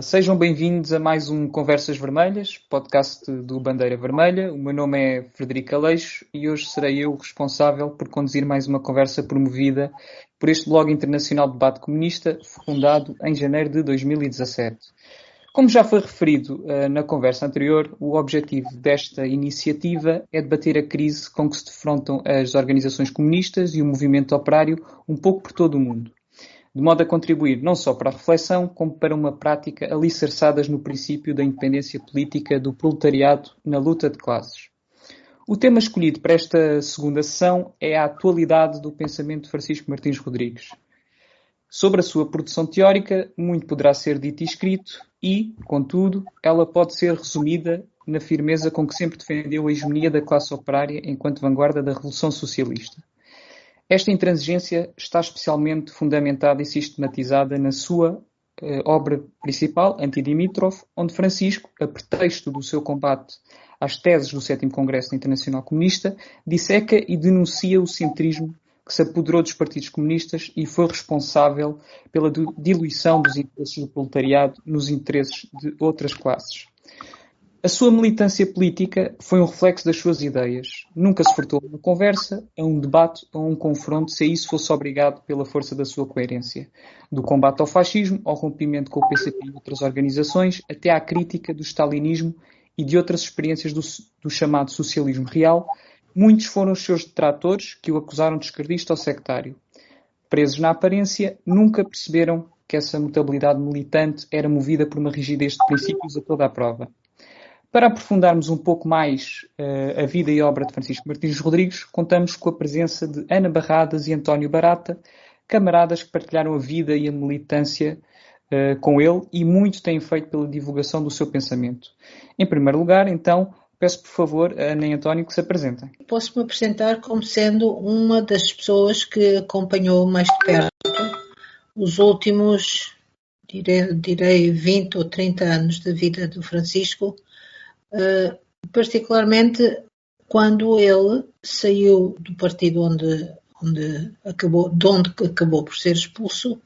Sejam bem-vindos a mais um Conversas Vermelhas, podcast do Bandeira Vermelha. O meu nome é Frederico Aleixo e hoje serei eu responsável por conduzir mais uma conversa promovida por este blog internacional de debate comunista, fundado em janeiro de 2017. Como já foi referido uh, na conversa anterior, o objetivo desta iniciativa é debater a crise com que se defrontam as organizações comunistas e o movimento operário um pouco por todo o mundo de modo a contribuir não só para a reflexão, como para uma prática alicerçadas no princípio da independência política do proletariado na luta de classes. O tema escolhido para esta segunda sessão é a atualidade do pensamento de Francisco Martins Rodrigues. Sobre a sua produção teórica, muito poderá ser dito e escrito, e, contudo, ela pode ser resumida na firmeza com que sempre defendeu a hegemonia da classe operária enquanto vanguarda da Revolução Socialista. Esta intransigência está especialmente fundamentada e sistematizada na sua eh, obra principal, Anti-Dimitrov, onde Francisco, a pretexto do seu combate às teses do Sétimo Congresso Internacional Comunista, disseca e denuncia o centrismo que se apoderou dos partidos comunistas e foi responsável pela diluição dos interesses do proletariado nos interesses de outras classes. A sua militância política foi um reflexo das suas ideias. Nunca se furtou a uma conversa, a um debate ou a um confronto se a isso fosse obrigado pela força da sua coerência. Do combate ao fascismo, ao rompimento com o PCP e outras organizações, até à crítica do stalinismo e de outras experiências do, do chamado socialismo real, muitos foram os seus detratores que o acusaram de esquerdista ou sectário. Presos na aparência, nunca perceberam que essa mutabilidade militante era movida por uma rigidez de princípios a toda a prova. Para aprofundarmos um pouco mais uh, a vida e obra de Francisco Martins Rodrigues, contamos com a presença de Ana Barradas e António Barata, camaradas que partilharam a vida e a militância uh, com ele e muito têm feito pela divulgação do seu pensamento. Em primeiro lugar, então, peço por favor a Ana e António que se apresentem. Posso-me apresentar como sendo uma das pessoas que acompanhou mais de perto os últimos, direi, direi 20 ou 30 anos da vida do Francisco, Uh, particularmente quando ele saiu do partido onde, onde acabou, de onde acabou por ser expulso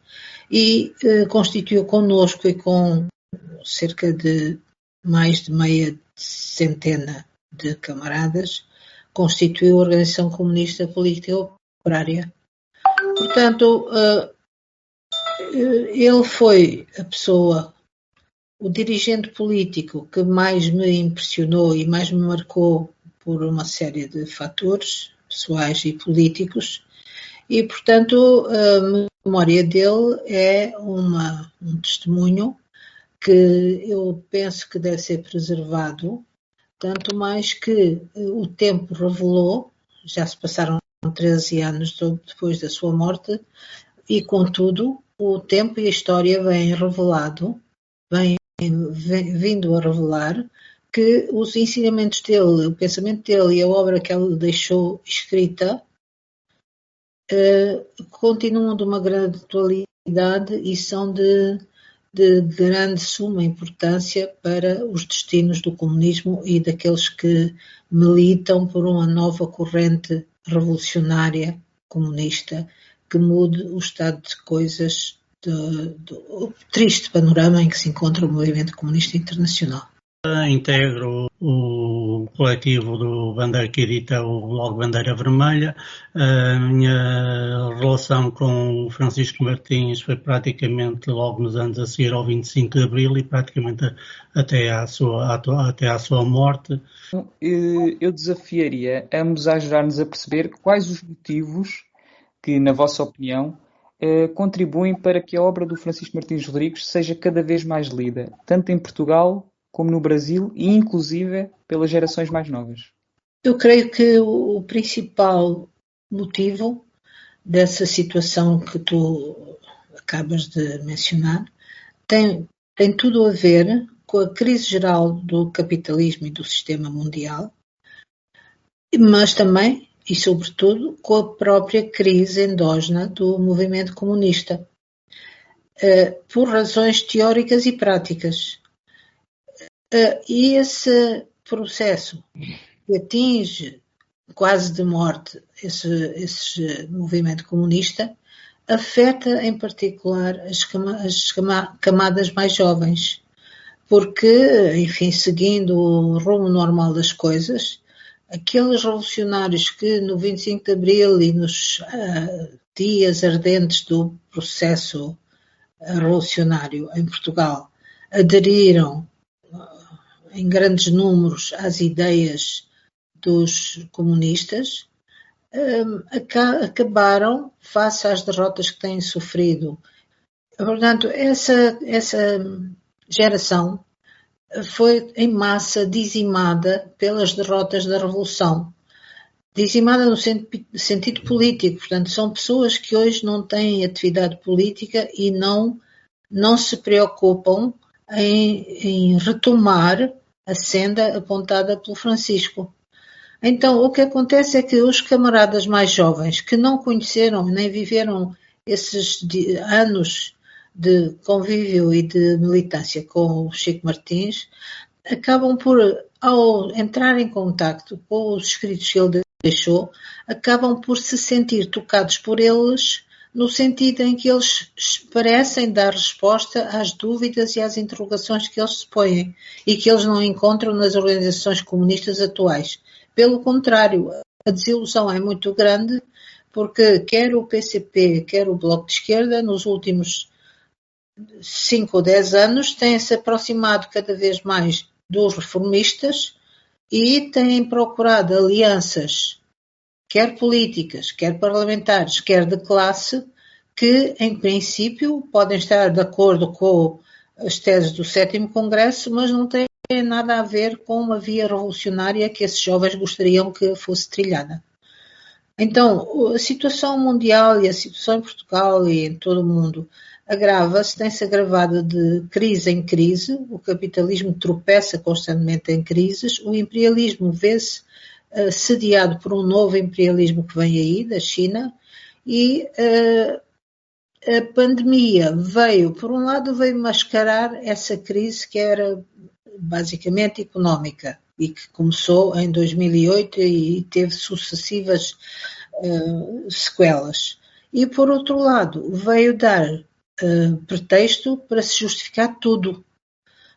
e uh, constituiu connosco e com cerca de mais de meia centena de camaradas, constituiu a Organização Comunista Política Operária. Portanto, uh, ele foi a pessoa o dirigente político que mais me impressionou e mais me marcou por uma série de fatores pessoais e políticos, e portanto a memória dele é uma, um testemunho que eu penso que deve ser preservado, tanto mais que o tempo revelou, já se passaram 13 anos depois da sua morte, e contudo o tempo e a história vêm revelado, vêm vindo a revelar que os ensinamentos dele, o pensamento dele e a obra que ele deixou escrita uh, continuam de uma grande atualidade e são de, de grande suma importância para os destinos do comunismo e daqueles que militam por uma nova corrente revolucionária comunista que mude o estado de coisas do, do triste panorama em que se encontra o movimento comunista internacional. Integro o coletivo do Bandeira que edita o blog Bandeira Vermelha. A minha relação com o Francisco Martins foi praticamente logo nos anos a seguir ao 25 de Abril e praticamente até à sua, até à sua morte. Eu desafiaria ambos a ajudar-nos a perceber quais os motivos que, na vossa opinião, contribuem para que a obra do Francisco Martins Rodrigues seja cada vez mais lida, tanto em Portugal como no Brasil e inclusive pelas gerações mais novas? Eu creio que o principal motivo dessa situação que tu acabas de mencionar tem, tem tudo a ver com a crise geral do capitalismo e do sistema mundial, mas também e, sobretudo, com a própria crise endógena do movimento comunista, eh, por razões teóricas e práticas. Eh, e esse processo que atinge quase de morte esse, esse movimento comunista afeta em particular as, camadas mais jovens porque, enfim, seguindo o rumo normal das coisas, aqueles revolucionários que no 25 de Abril e nos uh, dias ardentes do processo revolucionário em Portugal aderiram uh, em grandes números às ideias dos comunistas, um, acabaram face às derrotas que têm sofrido. Portanto, essa, essa geração foi em massa dizimada pelas derrotas da Revolução. Dizimada no sentido político, portanto, são pessoas que hoje não têm atividade política e não, não se preocupam em, em retomar a senda apontada pelo Francisco. Então, o que acontece é que os camaradas mais jovens que não conheceram nem viveram esses anos de convívio e de militância com o Chico Martins, acabam por, ao entrar em contacto com os escritos que ele deixou, acabam por se sentir tocados por eles no sentido em que eles parecem dar resposta às dúvidas e às interrogações que eles se põem e que eles não encontram nas organizações comunistas atuais. Pelo contrário, a desilusão é muito grande porque quer o PCP, quer o Bloco de Esquerda, nos últimos 5 ou 10 anos, têm se aproximado cada vez mais dos reformistas e têm procurado alianças, quer políticas, quer parlamentares, quer de classe, que, em princípio, podem estar de acordo com as teses do sétimo Congresso, mas não têm nada a ver com uma via revolucionária que esses jovens gostariam que fosse trilhada. Então, a situação mundial e a situação em Portugal e em todo o mundo agrava-se, tem-se agravado de crise em crise, o capitalismo tropeça constantemente em crises, o imperialismo vê-se uh, sediado por um novo imperialismo que vem aí, da China, e uh, a pandemia veio, por um lado, veio mascarar essa crise que era basicamente económica e que começou em 2008 e teve sucessivas uh, sequelas. E, por outro lado, veio dar uh, pretexto para se justificar tudo.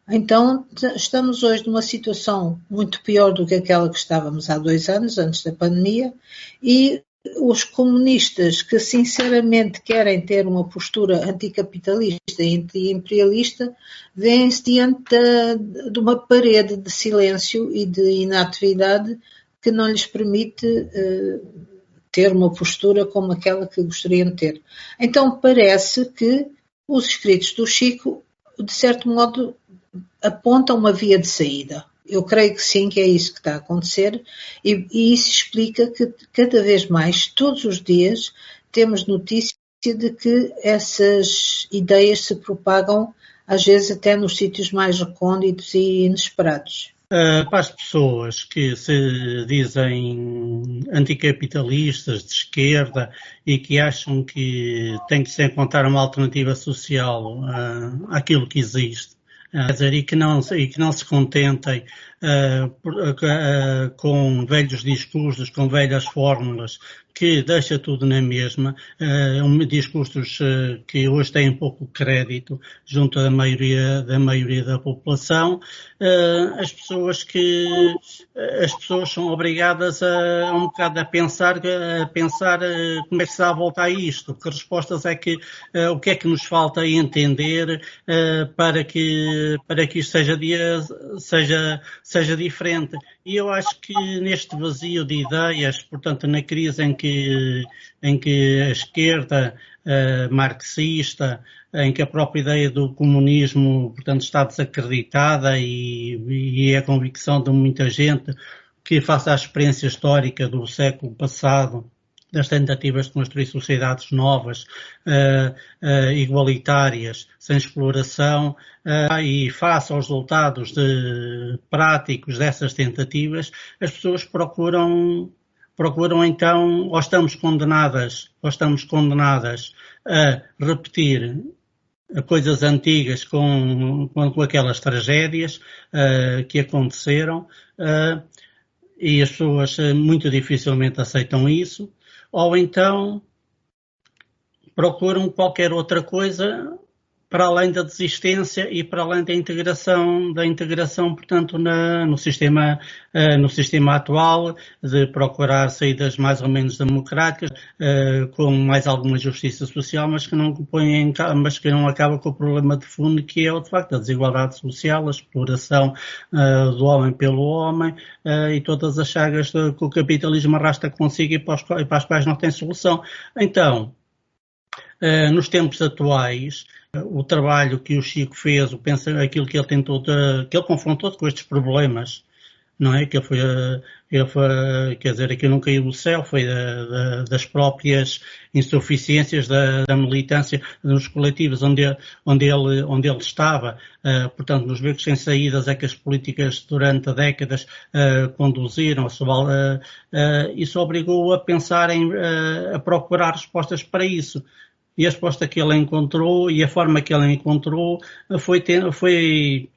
Então, estamos hoje numa situação muito pior do que aquela que estávamos há dois anos, antes da pandemia, e os comunistas que sinceramente querem ter uma postura anticapitalista e anti-imperialista vêm-se diante de, uma parede de silêncio e de inatividade que não lhes permite uh, ter uma postura como aquela que gostariam de ter. Então parece que os escritos do Chico, de certo modo, apontam uma via de saída. Eu creio que sim, que é isso que está a acontecer, e, e isso explica que cada vez mais, todos os dias, temos notícia de que essas ideias se propagam, às vezes até nos sítios mais recônditos e inesperados. Uh, para as pessoas que se dizem anticapitalistas de esquerda e que acham que tem que se encontrar uma alternativa social uh, àquilo que existe, uh, dizer, e, que não, e que não se contentem com velhos discursos, com velhas fórmulas, que deixa tudo na mesma, uh, discursos uh, que hoje têm pouco crédito junto da maioria da, maioria da população, uh, as pessoas que as pessoas são obrigadas a, um bocado a pensar, a pensar como é que se dá a volta a isto, que respostas é que, o que é que nos falta entender para que, para que isto seja, dia, seja, seja diferente. E eu acho que neste vazio de ideias, portanto, na crise em que, em que a esquerda uh, marxista, em que a própria ideia do comunismo, portanto, está desacreditada e, e é a convicção de muita gente que, face à experiência histórica do século passado, das tentativas de construir sociedades novas, uh, uh, igualitárias, sem exploração, uh, e face aos resultados de, práticos dessas tentativas, as pessoas procuram procuram então, ou estamos condenadas, ou estamos condenadas a repetir coisas antigas com, com, com aquelas tragédias uh, que aconteceram uh, e as pessoas muito dificilmente aceitam isso ou então procuram qualquer outra coisa para além da desistência e para além da integração, da integração, portanto, na, no sistema, uh, no sistema atual, de procurar saídas mais ou menos democráticas, uh, com mais alguma justiça social, mas que não põe em, mas que não acaba com o problema de fundo que é o de facto a desigualdade social, a exploração uh, do homem pelo homem e todas as chagas que o capitalismo arrasta consigo e para, os, e para as quais não tem solução. Então, nos tempos atuais, o trabalho que o Chico fez, o pensa, aquilo que ele tentou, de, que ele confrontou com estes problemas, não é? Que ele foi, ele foi quer dizer, aquilo não caiu do céu, foi da, da, das próprias insuficiências da, da, militância nos coletivos onde, onde, ele, onde ele estava. Uh, portanto, nos becos sem saídas é que as políticas durante décadas uh, conduziram, uh, isso obrigou a pensar em, a procurar respostas para isso e a resposta que ele encontrou e a forma que ele encontrou foi, foi,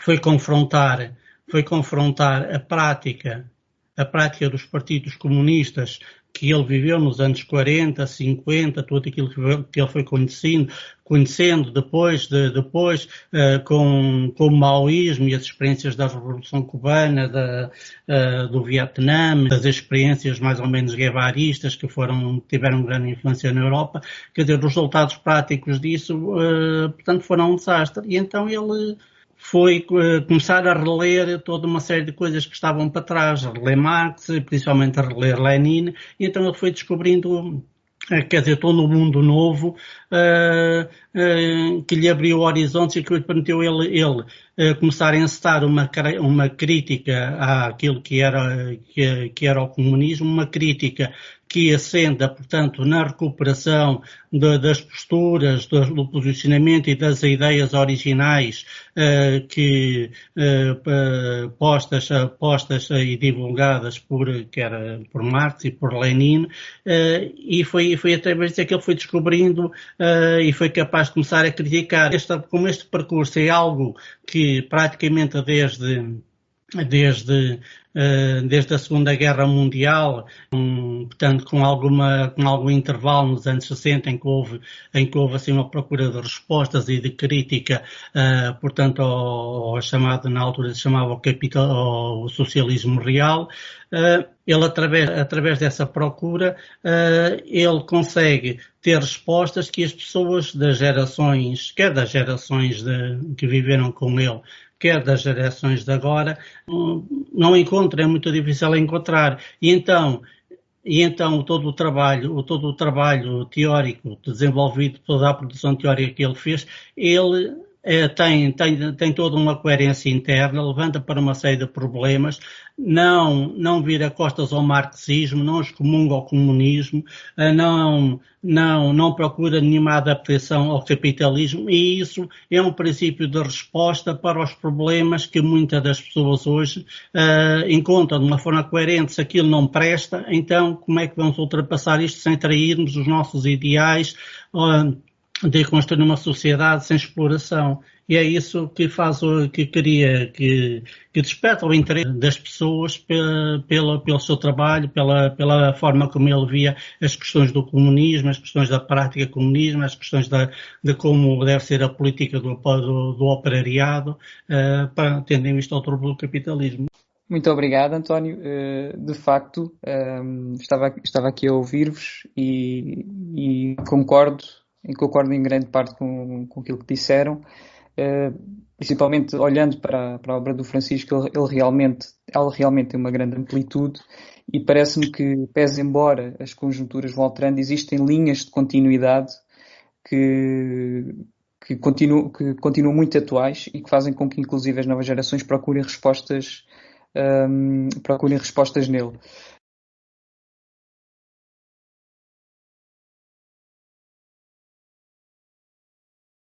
foi confrontar, foi confrontar a prática, a prática dos partidos comunistas que ele viveu nos anos 40, 50, tudo aquilo que ele foi conhecendo, conhecendo depois, de, depois uh, com, com o maoísmo e as experiências da Revolução Cubana, da, uh, do Vietnã, das experiências mais ou menos guevaristas que foram, tiveram grande influência na Europa, quer dizer, os resultados práticos disso, uh, portanto, foram um desastre. E então ele foi começar a reler toda uma série de coisas que estavam para trás, a reler Marx, principalmente a reler Lenin, e então ele foi descobrindo, quer dizer, todo um mundo novo, uh, que lhe abriu horizontes e que lhe permitiu ele, ele começar a encetar uma, uma crítica àquilo que era, que, que era o comunismo, uma crítica que assenta, portanto, na recuperação de, das posturas, do, do, posicionamento e das ideias originais uh, que uh, postas, postas e divulgadas por, por Marx e por Lenin, uh, e foi, foi através daquilo que ele foi descobrindo e foi capaz de começar a criticar. Este, como este percurso é algo que praticamente desde desde eh, desde a Segunda Guerra Mundial, um, portanto, com, alguma, com algum intervalo nos anos 60, em que houve, em que houve assim, uma procura de respostas e de crítica, uh, portanto, ao, ao, chamado, na altura se chamava o, capital, ao socialismo real, uh, ele, através, através dessa procura, uh, ele consegue ter respostas que as pessoas das gerações, quer das gerações de, que viveram com ele, quer das gerações de agora, não encontra, é muito difícil encontrar. E então, e então todo o trabalho, todo o trabalho teórico desenvolvido, toda a produção teórica que ele fez, ele é, tem, tem, tem toda uma coerência interna, levanta para uma série de problemas, não, não vira costas ao marxismo, não excomunga ao comunismo, eh, não, não, não procura nenhuma adaptação ao capitalismo e isso é um princípio de resposta para os problemas que muitas das pessoas hoje uh, encontram de uma forma coerente. Se aquilo não presta, então como é que vamos ultrapassar isto sem trairmos os nossos ideais? Uh, de construir uma sociedade sem exploração. E é isso que faz, que queria, que, que desperta o interesse das pessoas pela, pela, pelo seu trabalho, pela, pela forma como ele via as questões do comunismo, as questões da prática comunismo, as questões da, de como deve ser a política do, do, do operariado, uh, para, tendo em vista o do capitalismo. Muito obrigado, António. Eh, de facto, ehm, estava, estava aqui a ouvir-vos e concordo que concordo em grande parte com, com aquilo que disseram, uh, principalmente olhando para, para, a obra do Francisco, ele, ele, realmente, ela realmente tem uma grande amplitude e parece-me que, pese embora as conjunturas vão alterando, existem linhas de continuidade que, que, continuam, que continuam muito atuais e que fazem com que, inclusive, as novas gerações procurem respostas, um, procurem respostas nele.